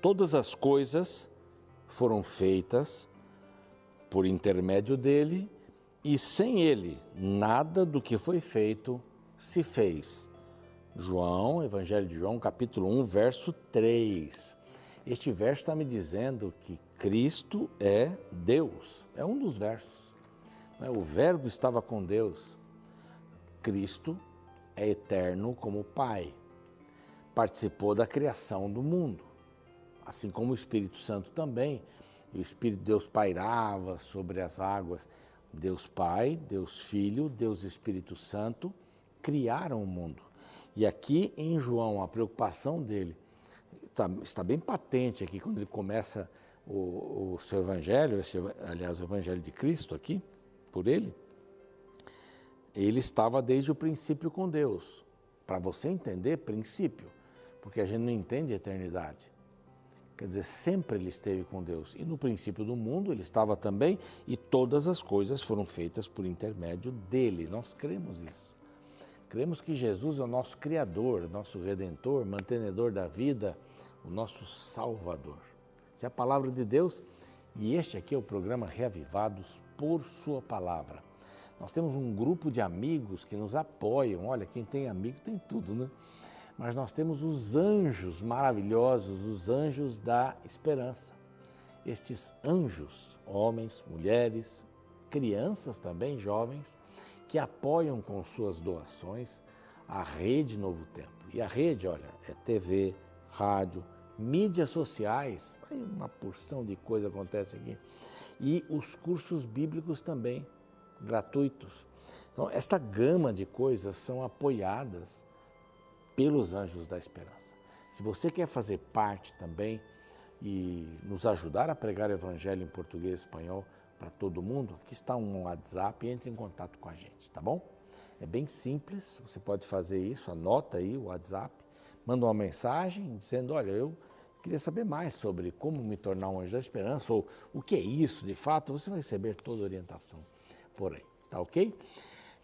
Todas as coisas foram feitas por intermédio dele, e sem ele, nada do que foi feito se fez. João, Evangelho de João, capítulo 1, verso 3. Este verso está me dizendo que Cristo é Deus. É um dos versos. Né? O Verbo estava com Deus. Cristo é eterno como Pai. Participou da criação do mundo. Assim como o Espírito Santo também. E o Espírito de Deus pairava sobre as águas. Deus Pai, Deus Filho, Deus Espírito Santo criaram o mundo. E aqui em João, a preocupação dele está, está bem patente aqui quando ele começa o, o seu evangelho, esse, aliás, o evangelho de Cristo aqui, por ele. Ele estava desde o princípio com Deus. Para você entender, princípio, porque a gente não entende eternidade. Quer dizer, sempre ele esteve com Deus. E no princípio do mundo ele estava também, e todas as coisas foram feitas por intermédio dele. Nós cremos isso. Cremos que Jesus é o nosso Criador, nosso Redentor, mantenedor da vida, o nosso Salvador. Essa é a palavra de Deus e este aqui é o programa Reavivados por Sua Palavra. Nós temos um grupo de amigos que nos apoiam. Olha, quem tem amigo tem tudo, né? Mas nós temos os anjos maravilhosos, os anjos da esperança. Estes anjos, homens, mulheres, crianças também, jovens, que apoiam com suas doações a Rede Novo Tempo. E a rede, olha, é TV, rádio, mídias sociais, uma porção de coisa acontece aqui. E os cursos bíblicos também, gratuitos. Então, esta gama de coisas são apoiadas pelos anjos da esperança. Se você quer fazer parte também e nos ajudar a pregar o evangelho em português e espanhol para todo mundo, aqui está um WhatsApp, entre em contato com a gente, tá bom? É bem simples, você pode fazer isso, anota aí o WhatsApp, manda uma mensagem dizendo, olha, eu queria saber mais sobre como me tornar um anjo da esperança ou o que é isso de fato, você vai receber toda a orientação por aí, tá ok?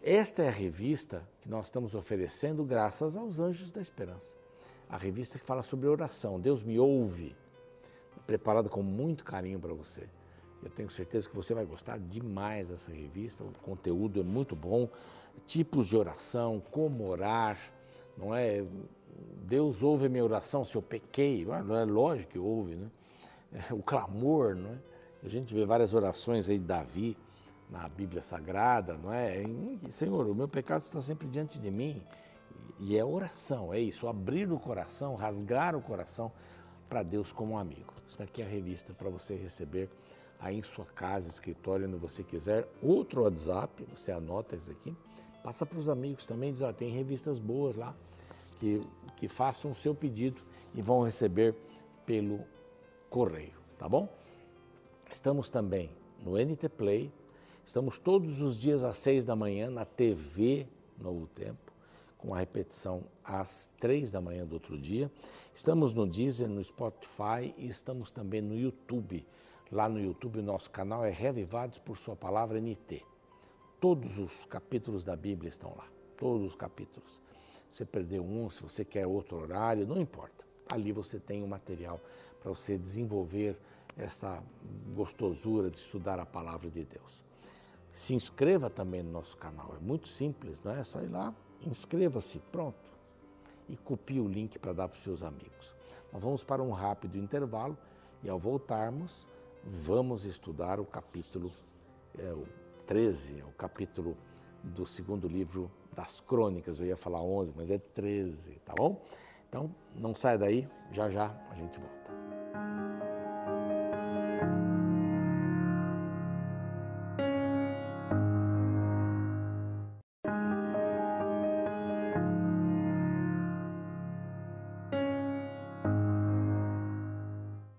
Esta é a revista que nós estamos oferecendo graças aos Anjos da Esperança. A revista que fala sobre oração. Deus me ouve. Preparada com muito carinho para você. Eu tenho certeza que você vai gostar demais dessa revista. O conteúdo é muito bom. Tipos de oração, como orar, não é? Deus ouve a minha oração se eu pequei. Não é lógico que ouve, né? O clamor, não é? A gente vê várias orações aí de Davi na Bíblia Sagrada, não é? Senhor, o meu pecado está sempre diante de mim. E é oração, é isso, abrir o coração, rasgar o coração para Deus como um amigo. Está aqui a revista para você receber aí em sua casa, escritório, onde você quiser. Outro WhatsApp, você anota isso aqui, passa para os amigos também, diz, ó, tem revistas boas lá, que, que façam o seu pedido e vão receber pelo correio, tá bom? Estamos também no NT Play, Estamos todos os dias às seis da manhã na TV Novo Tempo, com a repetição às três da manhã do outro dia. Estamos no Deezer, no Spotify e estamos também no YouTube. Lá no YouTube, nosso canal é Revivados por Sua Palavra NT. Todos os capítulos da Bíblia estão lá, todos os capítulos. Se você perdeu um, se você quer outro horário, não importa. Ali você tem o um material para você desenvolver essa gostosura de estudar a palavra de Deus. Se inscreva também no nosso canal, é muito simples, não é? É só ir lá, inscreva-se, pronto. E copie o link para dar para os seus amigos. Nós vamos para um rápido intervalo e ao voltarmos, vamos estudar o capítulo é, o 13, é o capítulo do segundo livro das crônicas. Eu ia falar 11, mas é 13, tá bom? Então, não saia daí, já já a gente volta.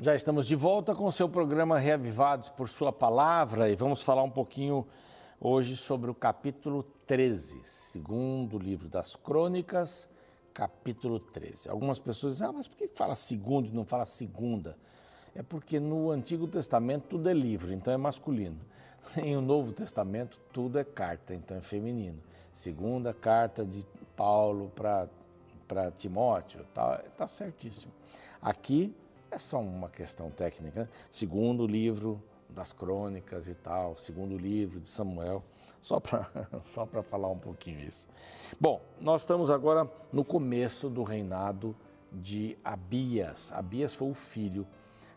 Já estamos de volta com o seu programa Reavivados por Sua Palavra e vamos falar um pouquinho hoje sobre o capítulo 13, segundo livro das Crônicas, capítulo 13. Algumas pessoas dizem, ah, mas por que fala segundo e não fala segunda? É porque no Antigo Testamento tudo é livro, então é masculino. Em o Novo Testamento tudo é carta, então é feminino. Segunda carta de Paulo para Timóteo, tá, tá certíssimo. Aqui é só uma questão técnica. Né? Segundo livro das crônicas e tal, segundo livro de Samuel, só para só falar um pouquinho isso. Bom, nós estamos agora no começo do reinado de Abias. Abias foi o filho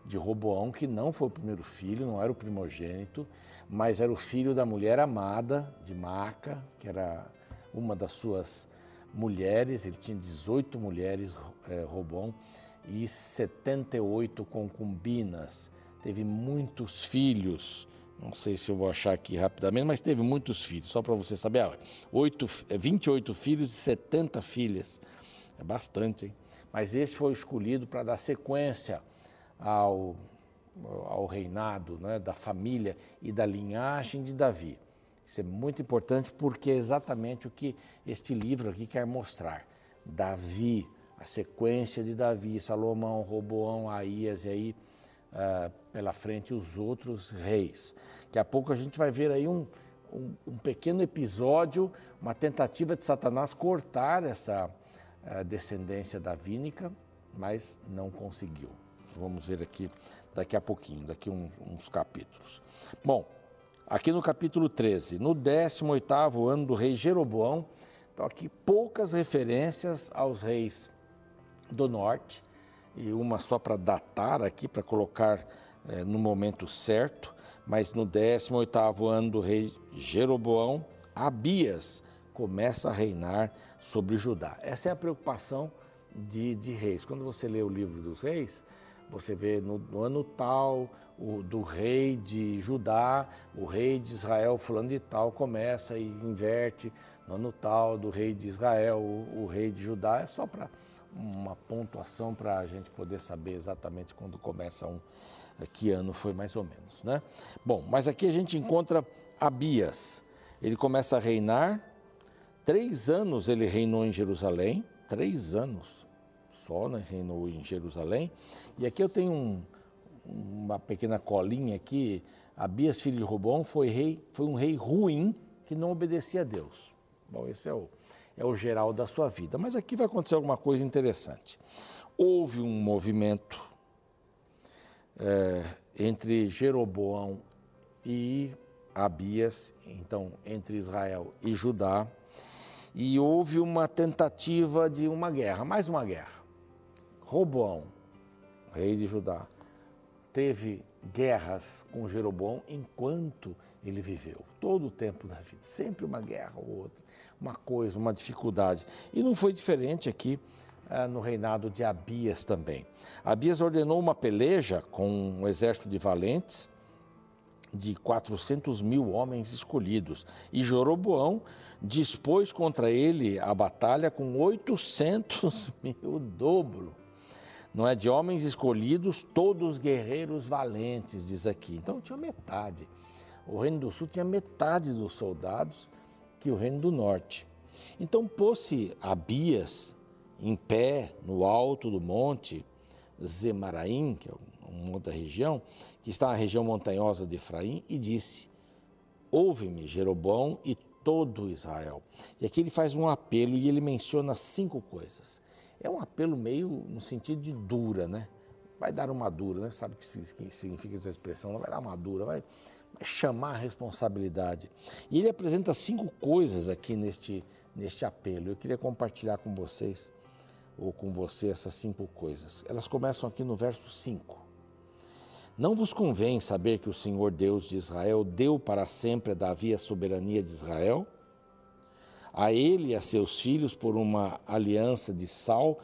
de Roboão, que não foi o primeiro filho, não era o primogênito, mas era o filho da mulher amada de Maca, que era uma das suas mulheres. Ele tinha 18 mulheres, é, Roboão, e 78 concubinas. Teve muitos filhos. Não sei se eu vou achar aqui rapidamente, mas teve muitos filhos, só para você saber. Ah, 8, 28 filhos e 70 filhas. É bastante, hein? Mas esse foi escolhido para dar sequência ao, ao reinado né, da família e da linhagem de Davi. Isso é muito importante porque é exatamente o que este livro aqui quer mostrar. Davi, a sequência de Davi, Salomão, Roboão, Aías e aí uh, pela frente os outros reis. Daqui a pouco a gente vai ver aí um, um, um pequeno episódio, uma tentativa de Satanás cortar essa uh, descendência davínica, mas não conseguiu. Vamos ver aqui daqui a pouquinho, daqui uns, uns capítulos. Bom, aqui no capítulo 13, no 18º ano do rei Jeroboão, então aqui poucas referências aos reis do norte, e uma só para datar aqui, para colocar é, no momento certo, mas no 18º ano do rei Jeroboão, Abias começa a reinar sobre Judá. Essa é a preocupação de, de reis. Quando você lê o livro dos reis, você vê no, no ano tal, o, do rei de Judá, o rei de Israel, fulano de tal, começa e inverte. No ano tal, do rei de Israel, o, o rei de Judá, é só para uma pontuação para a gente poder saber exatamente quando começa um, eh, que ano foi mais ou menos, né? Bom, mas aqui a gente encontra Abias. Ele começa a reinar, três anos ele reinou em Jerusalém, três anos só, né? Reinou em Jerusalém. E aqui eu tenho um, uma pequena colinha aqui. Abias, filho de Robão, foi, rei, foi um rei ruim que não obedecia a Deus. Bom, esse é o, é o geral da sua vida. Mas aqui vai acontecer alguma coisa interessante. Houve um movimento é, entre Jeroboão e Abias, então entre Israel e Judá, e houve uma tentativa de uma guerra, mais uma guerra. Roboão rei de Judá, teve guerras com Jeroboão enquanto ele viveu, todo o tempo da vida, sempre uma guerra ou outra, uma coisa, uma dificuldade. E não foi diferente aqui ah, no reinado de Abias também. Abias ordenou uma peleja com um exército de valentes, de 400 mil homens escolhidos, e Jeroboão dispôs contra ele a batalha com 800 mil dobro não é de homens escolhidos, todos guerreiros valentes, diz aqui. Então tinha metade. O reino do sul tinha metade dos soldados que o reino do norte. Então pôs-se Abias em pé no alto do monte Zemaraim, que é uma outra região, que está na região montanhosa de Efraim, e disse: Ouve-me, Jeroboão e todo Israel. E aqui ele faz um apelo e ele menciona cinco coisas. É um apelo meio no sentido de dura, né? Vai dar uma dura, né? Sabe o que significa essa expressão? Vai dar uma dura, vai chamar a responsabilidade. E ele apresenta cinco coisas aqui neste, neste apelo. Eu queria compartilhar com vocês, ou com você, essas cinco coisas. Elas começam aqui no verso 5. Não vos convém saber que o Senhor Deus de Israel deu para sempre a Davi a soberania de Israel? a ele e a seus filhos por uma aliança de sal.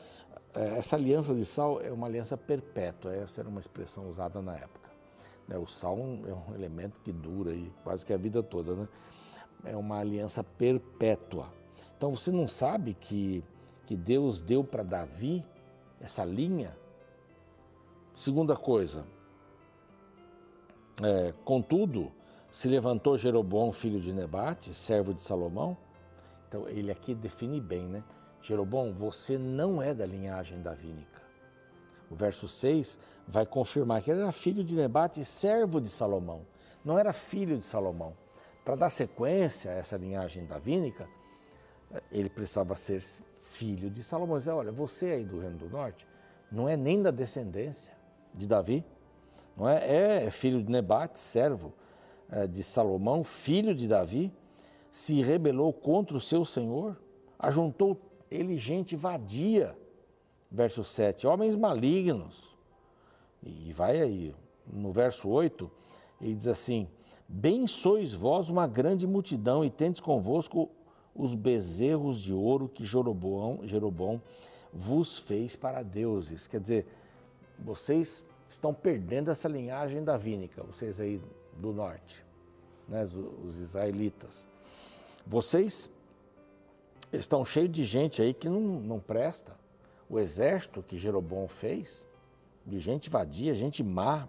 É, essa aliança de sal é uma aliança perpétua, essa era uma expressão usada na época. Né, o sal é um elemento que dura aí quase que a vida toda, né? É uma aliança perpétua. Então você não sabe que, que Deus deu para Davi essa linha? Segunda coisa, é, contudo, se levantou Jeroboão, filho de Nebate, servo de Salomão, então ele aqui define bem, né? Jeroboão, você não é da linhagem davínica. O verso 6 vai confirmar que ele era filho de Nebate e servo de Salomão. Não era filho de Salomão. Para dar sequência a essa linhagem davínica, ele precisava ser filho de Salomão. Dizer, olha, você aí do Reino do Norte não é nem da descendência. de Davi, não é? É filho de Nebate, servo é, de Salomão, filho de Davi, se rebelou contra o seu senhor, ajuntou ele gente vadia. Verso 7, homens malignos. E vai aí, no verso 8, ele diz assim: Bem sois vós uma grande multidão, e tendes convosco os bezerros de ouro que Jeroboão, Jeroboão vos fez para deuses. Quer dizer, vocês estão perdendo essa linhagem davínica, vocês aí do norte, né, os, israelitas. Vocês estão cheios de gente aí que não, não presta. O exército que Jeroboão fez, de gente vadia, gente má.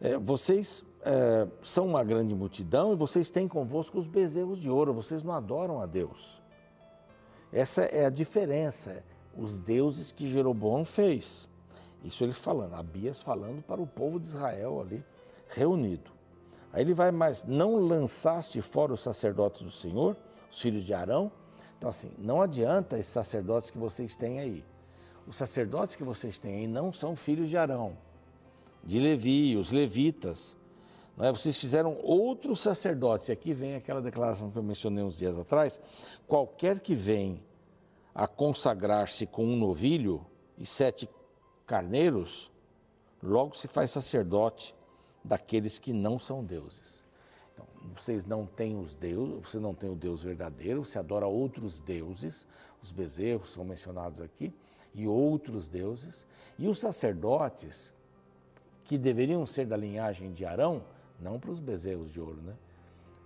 É, vocês é, são uma grande multidão e vocês têm convosco os bezerros de ouro, vocês não adoram a Deus. Essa é a diferença, os deuses que Jeroboão fez. Isso ele falando, Abias falando para o povo de Israel ali, reunido. Aí ele vai mais, não lançaste fora os sacerdotes do Senhor, os filhos de Arão. Então assim, não adianta esses sacerdotes que vocês têm aí. Os sacerdotes que vocês têm aí não são filhos de Arão, de Levi, os levitas. Não é? Vocês fizeram outros sacerdotes. E aqui vem aquela declaração que eu mencionei uns dias atrás. Qualquer que vem a consagrar-se com um novilho e sete carneiros, logo se faz sacerdote daqueles que não são deuses. Vocês não têm os deuses, você não tem o Deus verdadeiro, você adora outros deuses, os bezerros são mencionados aqui, e outros deuses, e os sacerdotes, que deveriam ser da linhagem de Arão, não para os bezerros de ouro, né?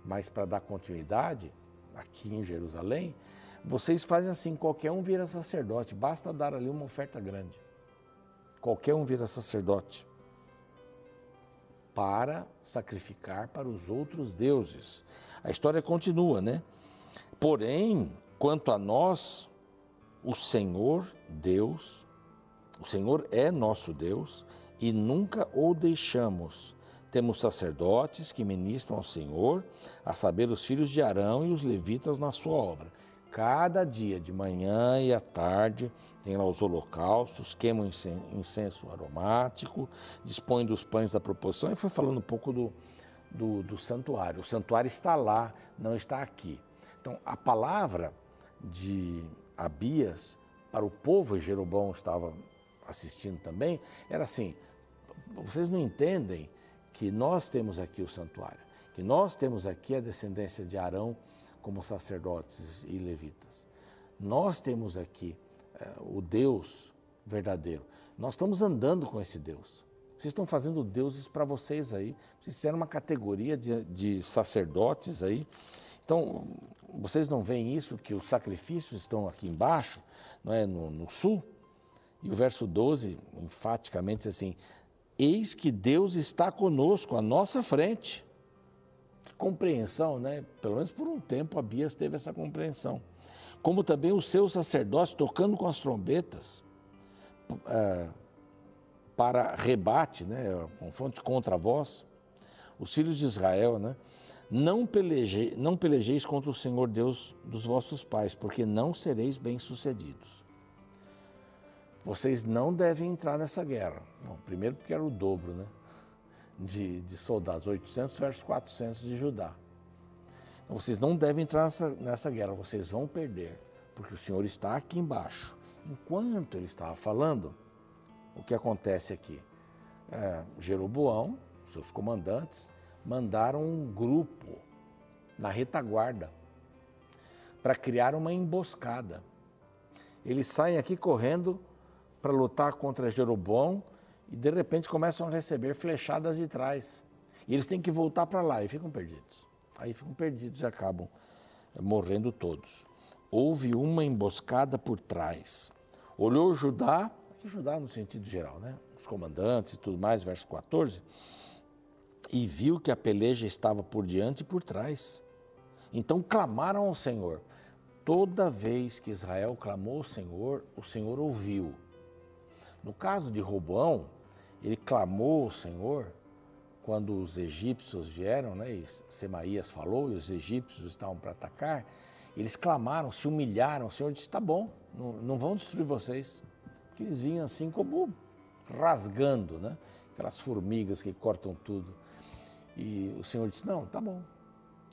mas para dar continuidade, aqui em Jerusalém, vocês fazem assim: qualquer um vira sacerdote, basta dar ali uma oferta grande. Qualquer um vira sacerdote para sacrificar para os outros deuses. A história continua, né? Porém, quanto a nós, o Senhor Deus, o Senhor é nosso Deus e nunca o deixamos. Temos sacerdotes que ministram ao Senhor, a saber, os filhos de Arão e os levitas na sua obra. Cada dia, de manhã e à tarde, tem lá os holocaustos, queimam incenso aromático, dispõem dos pães da proporção. E foi falando um pouco do, do, do santuário. O santuário está lá, não está aqui. Então, a palavra de Abias para o povo, e Jeroboão estava assistindo também, era assim: vocês não entendem que nós temos aqui o santuário, que nós temos aqui a descendência de Arão como sacerdotes e levitas. Nós temos aqui é, o Deus verdadeiro. Nós estamos andando com esse Deus. Vocês estão fazendo deuses para vocês aí. Vocês fizeram uma categoria de, de sacerdotes aí. Então, vocês não veem isso, que os sacrifícios estão aqui embaixo, não é, no, no sul? E o verso 12, enfaticamente, diz assim: Eis que Deus está conosco, à nossa frente compreensão, né? Pelo menos por um tempo a teve essa compreensão. Como também os seus sacerdotes tocando com as trombetas é, para rebate, né? Confronto contra vós, os filhos de Israel, né? Não, peleje, não pelejeis contra o Senhor Deus dos vossos pais, porque não sereis bem-sucedidos. Vocês não devem entrar nessa guerra. Bom, primeiro porque era o dobro, né? De, de soldados, 800 versus 400 de Judá. Então, vocês não devem entrar nessa, nessa guerra, vocês vão perder, porque o Senhor está aqui embaixo. Enquanto ele estava falando, o que acontece aqui? É, Jeroboão, seus comandantes, mandaram um grupo na retaguarda para criar uma emboscada. Eles saem aqui correndo para lutar contra Jeroboão e de repente começam a receber flechadas de trás. E eles têm que voltar para lá e ficam perdidos. Aí ficam perdidos e acabam eh, morrendo todos. Houve uma emboscada por trás. Olhou Judá, aqui Judá no sentido geral, né? Os comandantes e tudo mais, verso 14, e viu que a peleja estava por diante e por trás. Então clamaram ao Senhor. Toda vez que Israel clamou ao Senhor, o Senhor ouviu. No caso de Roboão, ele clamou ao Senhor quando os egípcios vieram, né, e Semaías falou, e os egípcios estavam para atacar, eles clamaram, se humilharam, o Senhor disse, tá bom, não, não vão destruir vocês. Porque eles vinham assim como rasgando, né? Aquelas formigas que cortam tudo. E o Senhor disse: Não, tá bom,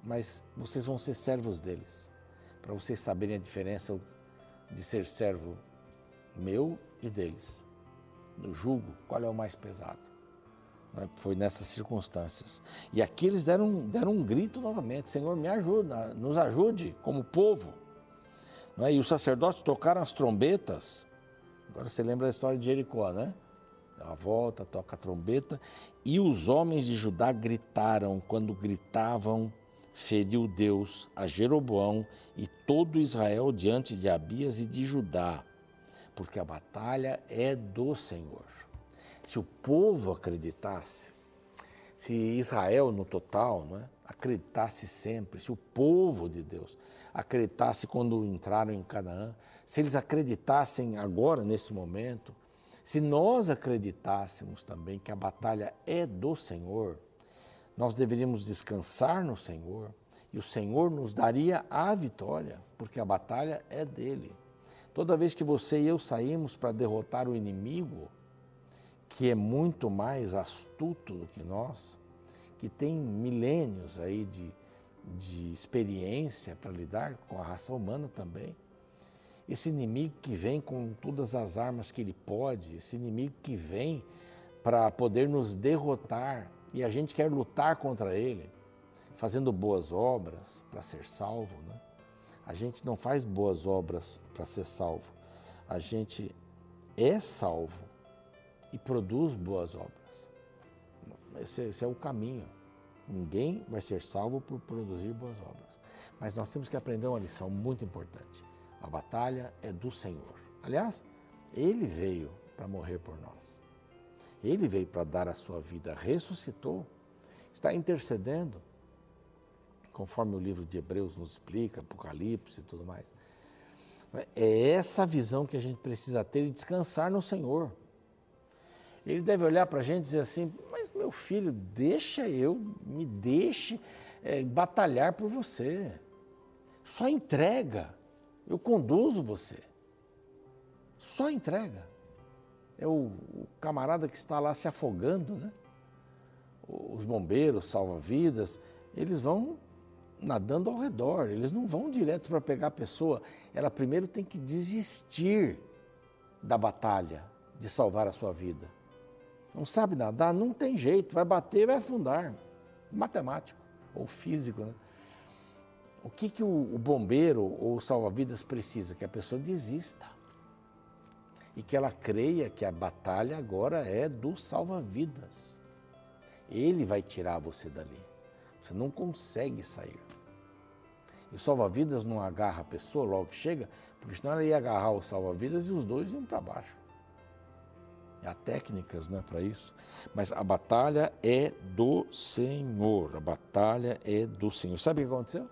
mas vocês vão ser servos deles, para vocês saberem a diferença de ser servo meu e deles. No jugo, qual é o mais pesado? Né? Foi nessas circunstâncias. E aqui eles deram, deram um grito novamente: Senhor, me ajuda, nos ajude como povo. É? E os sacerdotes tocaram as trombetas. Agora você lembra a história de Jericó, né? Dá a volta, toca a trombeta. E os homens de Judá gritaram, quando gritavam, feriu Deus a Jeroboão e todo Israel diante de Abias e de Judá, porque a batalha é do Senhor. Se o povo acreditasse, se Israel no total não é, acreditasse sempre, se o povo de Deus acreditasse quando entraram em Canaã, se eles acreditassem agora, nesse momento, se nós acreditássemos também que a batalha é do Senhor, nós deveríamos descansar no Senhor e o Senhor nos daria a vitória, porque a batalha é dele. Toda vez que você e eu saímos para derrotar o inimigo, que é muito mais astuto do que nós, que tem milênios aí de, de experiência para lidar com a raça humana também. Esse inimigo que vem com todas as armas que ele pode, esse inimigo que vem para poder nos derrotar e a gente quer lutar contra ele, fazendo boas obras para ser salvo. Né? A gente não faz boas obras para ser salvo, a gente é salvo e produz boas obras. Esse, esse, é o caminho. Ninguém vai ser salvo por produzir boas obras. Mas nós temos que aprender uma lição muito importante. A batalha é do Senhor. Aliás, Ele veio para morrer por nós. Ele veio para dar a sua vida, ressuscitou, está intercedendo, conforme o livro de Hebreus nos explica, Apocalipse e tudo mais. É essa visão que a gente precisa ter e descansar no Senhor. Ele deve olhar para a gente e dizer assim: Mas meu filho, deixa eu, me deixe é, batalhar por você. Só entrega, eu conduzo você. Só entrega. É o, o camarada que está lá se afogando, né? Os bombeiros, salva-vidas, eles vão nadando ao redor, eles não vão direto para pegar a pessoa. Ela primeiro tem que desistir da batalha de salvar a sua vida. Não sabe nadar? Não tem jeito, vai bater, vai afundar. Matemático ou físico, né? O que, que o, o bombeiro ou o salva-vidas precisa? Que a pessoa desista. E que ela creia que a batalha agora é do salva-vidas. Ele vai tirar você dali. Você não consegue sair. E o salva-vidas não agarra a pessoa logo que chega, porque senão ela ia agarrar o salva-vidas e os dois iam para baixo. Há técnicas não é para isso, mas a batalha é do Senhor. A batalha é do Senhor. Sabe o que aconteceu?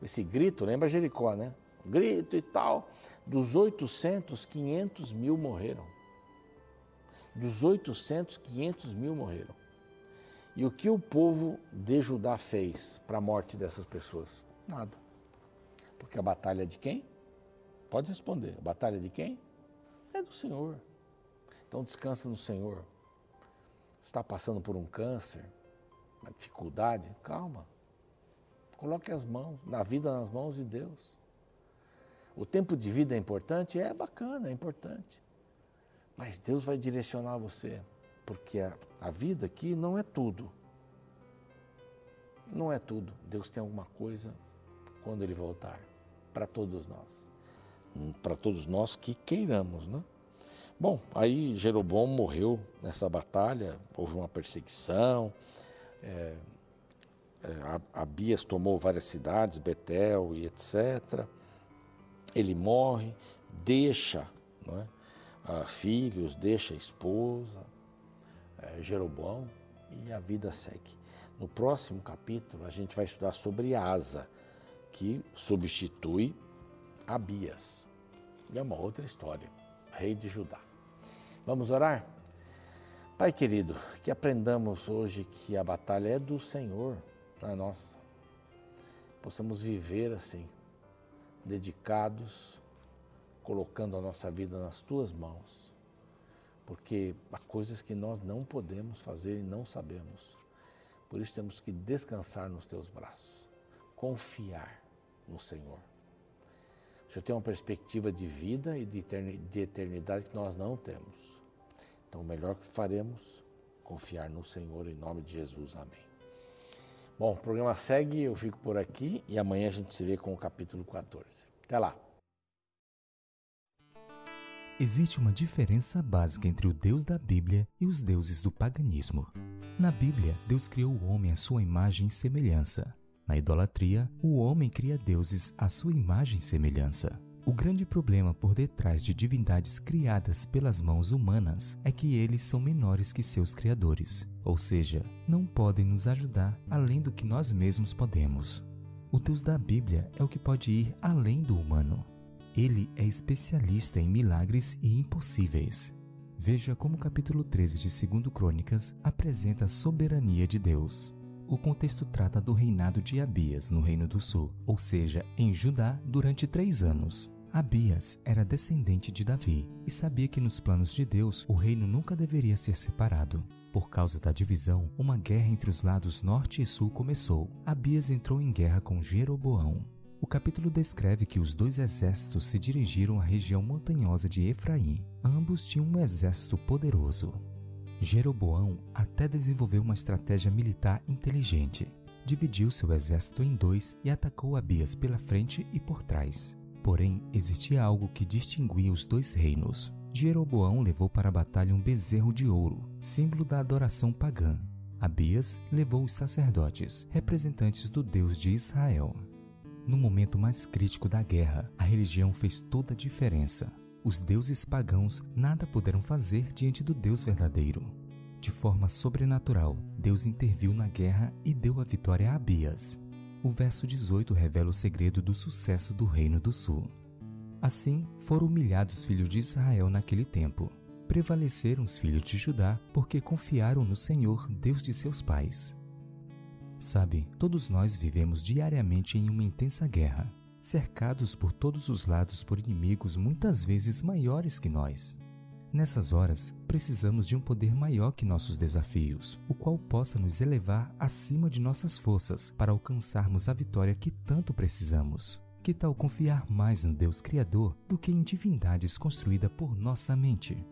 Esse grito, lembra Jericó, né? Grito e tal. Dos 800, 500 mil morreram. Dos 800, 500 mil morreram. E o que o povo de Judá fez para a morte dessas pessoas? Nada. Porque a batalha é de quem? Pode responder. A batalha é de quem? É do Senhor. Então descansa no Senhor. Está passando por um câncer, uma dificuldade? Calma. Coloque as mãos, na vida nas mãos de Deus. O tempo de vida é importante? É bacana, é importante. Mas Deus vai direcionar você, porque a, a vida aqui não é tudo. Não é tudo. Deus tem alguma coisa quando Ele voltar, para todos nós. Para todos nós que queiramos, né? Bom, aí Jeroboão morreu nessa batalha, houve uma perseguição, é, é, Abias tomou várias cidades, Betel e etc. Ele morre, deixa é, filhos, deixa esposa, é, Jeroboão, e a vida segue. No próximo capítulo, a gente vai estudar sobre Asa, que substitui Abias. E é uma outra história, rei de Judá. Vamos orar? Pai querido, que aprendamos hoje que a batalha é do Senhor, não é nossa. Possamos viver assim, dedicados, colocando a nossa vida nas tuas mãos, porque há coisas que nós não podemos fazer e não sabemos. Por isso temos que descansar nos teus braços, confiar no Senhor. O Senhor tem uma perspectiva de vida e de eternidade que nós não temos. Então, o melhor que faremos, confiar no Senhor em nome de Jesus. Amém. Bom, o programa segue, eu fico por aqui e amanhã a gente se vê com o capítulo 14. Até lá. Existe uma diferença básica entre o Deus da Bíblia e os deuses do paganismo. Na Bíblia, Deus criou o homem à sua imagem e semelhança. Na idolatria, o homem cria deuses à sua imagem e semelhança. O grande problema por detrás de divindades criadas pelas mãos humanas é que eles são menores que seus criadores, ou seja, não podem nos ajudar além do que nós mesmos podemos. O Deus da Bíblia é o que pode ir além do humano. Ele é especialista em milagres e impossíveis. Veja como o capítulo 13 de 2 Crônicas apresenta a soberania de Deus. O contexto trata do reinado de Abias no Reino do Sul, ou seja, em Judá, durante três anos. Abias era descendente de Davi e sabia que nos planos de Deus o reino nunca deveria ser separado. Por causa da divisão, uma guerra entre os lados norte e sul começou. Abias entrou em guerra com Jeroboão, o capítulo descreve que os dois exércitos se dirigiram à região montanhosa de Efraim. Ambos tinham um exército poderoso. Jeroboão até desenvolveu uma estratégia militar inteligente. Dividiu seu exército em dois e atacou Abias pela frente e por trás. Porém, existia algo que distinguia os dois reinos. Jeroboão levou para a batalha um bezerro de ouro, símbolo da adoração pagã. Abias levou os sacerdotes, representantes do Deus de Israel. No momento mais crítico da guerra, a religião fez toda a diferença. Os deuses pagãos nada puderam fazer diante do Deus verdadeiro. De forma sobrenatural, Deus interviu na guerra e deu a vitória a Abias. O verso 18 revela o segredo do sucesso do Reino do Sul. Assim, foram humilhados os filhos de Israel naquele tempo. Prevaleceram os filhos de Judá porque confiaram no Senhor, Deus de seus pais. Sabe, todos nós vivemos diariamente em uma intensa guerra, cercados por todos os lados por inimigos muitas vezes maiores que nós. Nessas horas, precisamos de um poder maior que nossos desafios, o qual possa nos elevar acima de nossas forças para alcançarmos a vitória que tanto precisamos. Que tal confiar mais no Deus Criador do que em divindades construídas por nossa mente?